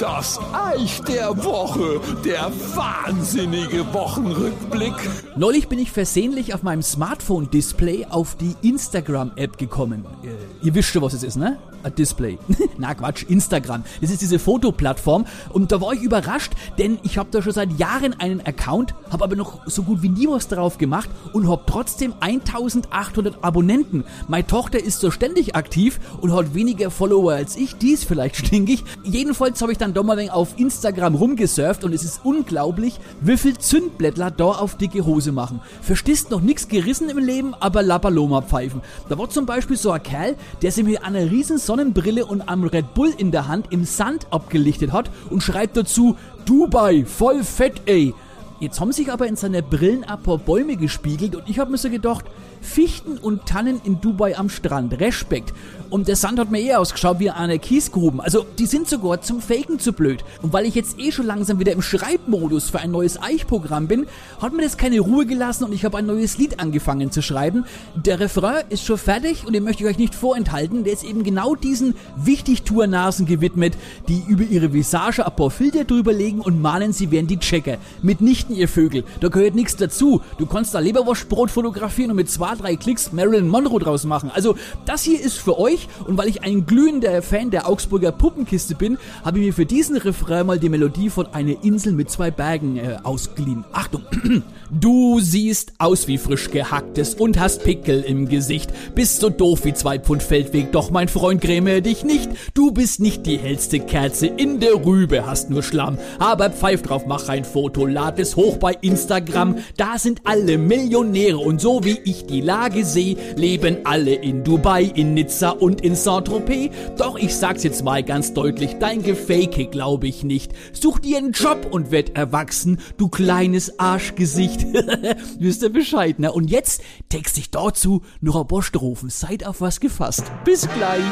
Das Eich der Woche, der wahnsinnige Wochenrückblick. Neulich bin ich versehentlich auf meinem Smartphone-Display auf die Instagram-App gekommen. Äh, ihr wisst schon, was es ist, ne? Ein Display. Na Quatsch, Instagram. Das ist diese Fotoplattform. Und da war ich überrascht, denn ich habe da schon seit Jahren einen Account, habe aber noch so gut wie nie was drauf gemacht und habe trotzdem 1800 Abonnenten. Meine Tochter ist so ständig aktiv und hat weniger Follower als ich. Die ist vielleicht stinkig. Jedenfalls habe ich dann doch mal auf Instagram rumgesurft und es ist unglaublich, wie viel Zündblättler da auf dicke Hose machen. Verstehst noch nichts gerissen im Leben, aber Lapaloma pfeifen. Da war zum Beispiel so ein Kerl, der sich mit einer riesen Sonnenbrille und einem Red Bull in der Hand im Sand abgelichtet hat und schreibt dazu, Dubai, voll fett ey. Jetzt haben sich aber in seiner Brillen ein paar Bäume gespiegelt und ich habe mir so gedacht, Fichten und Tannen in Dubai am Strand. Respekt. Und der Sand hat mir eher ausgeschaut wie eine Kiesgruben. Also die sind sogar zum Faken zu blöd. Und weil ich jetzt eh schon langsam wieder im Schreibmodus für ein neues Eichprogramm bin, hat mir das keine Ruhe gelassen und ich habe ein neues Lied angefangen zu schreiben. Der Refrain ist schon fertig und den möchte ich euch nicht vorenthalten. Der ist eben genau diesen Wichtigtour-Nasen gewidmet, die über ihre Visage paar Filter drüber legen und malen, sie wären die Checker. Mitnichten ihr Vögel. Da gehört nichts dazu. Du kannst da Leberwurstbrot fotografieren und mit zwei, drei Klicks Marilyn Monroe draus machen. Also das hier ist für euch und weil ich ein glühender Fan der Augsburger Puppenkiste bin, habe ich mir für diesen Refrain mal die Melodie von Eine Insel mit zwei Bergen äh, ausgeliehen. Achtung! Du siehst aus wie frisch gehacktes und hast Pickel im Gesicht. Bist so doof wie zwei Pfund Feldweg, doch mein Freund gräme dich nicht. Du bist nicht die hellste Kerze in der Rübe, hast nur Schlamm. Aber pfeif drauf, mach ein Foto, lad es hoch bei Instagram. Da sind alle Millionäre und so wie ich die Lage sehe, leben alle in Dubai, in Nizza und in Saint-Tropez. Doch ich sag's jetzt mal ganz deutlich, dein Gefake glaub ich nicht. Such dir einen Job und werd erwachsen, du kleines Arschgesicht. Wisst ihr Bescheid, ne? Und jetzt text ich dazu noch ein paar Strophen. Seid auf was gefasst. Bis gleich.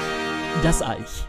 Das Eich.